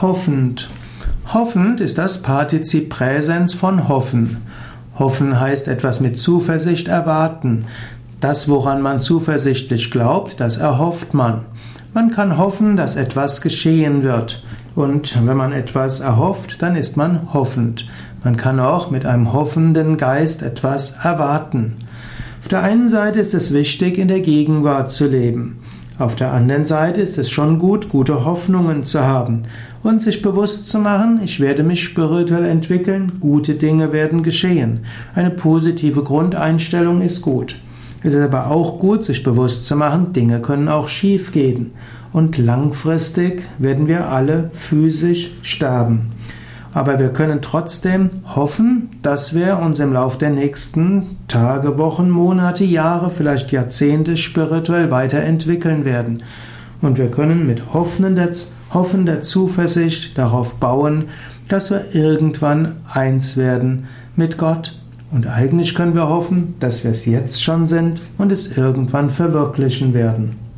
Hoffend. Hoffend ist das Partizip Präsens von hoffen. Hoffen heißt etwas mit Zuversicht erwarten. Das, woran man zuversichtlich glaubt, das erhofft man. Man kann hoffen, dass etwas geschehen wird. Und wenn man etwas erhofft, dann ist man hoffend. Man kann auch mit einem hoffenden Geist etwas erwarten. Auf der einen Seite ist es wichtig, in der Gegenwart zu leben. Auf der anderen Seite ist es schon gut, gute Hoffnungen zu haben und sich bewusst zu machen, ich werde mich spirituell entwickeln, gute Dinge werden geschehen. Eine positive Grundeinstellung ist gut. Es ist aber auch gut, sich bewusst zu machen, Dinge können auch schief gehen. Und langfristig werden wir alle physisch sterben. Aber wir können trotzdem hoffen, dass wir uns im Laufe der nächsten Tage, Wochen, Monate, Jahre, vielleicht Jahrzehnte spirituell weiterentwickeln werden. Und wir können mit hoffender, hoffender Zuversicht darauf bauen, dass wir irgendwann eins werden mit Gott. Und eigentlich können wir hoffen, dass wir es jetzt schon sind und es irgendwann verwirklichen werden.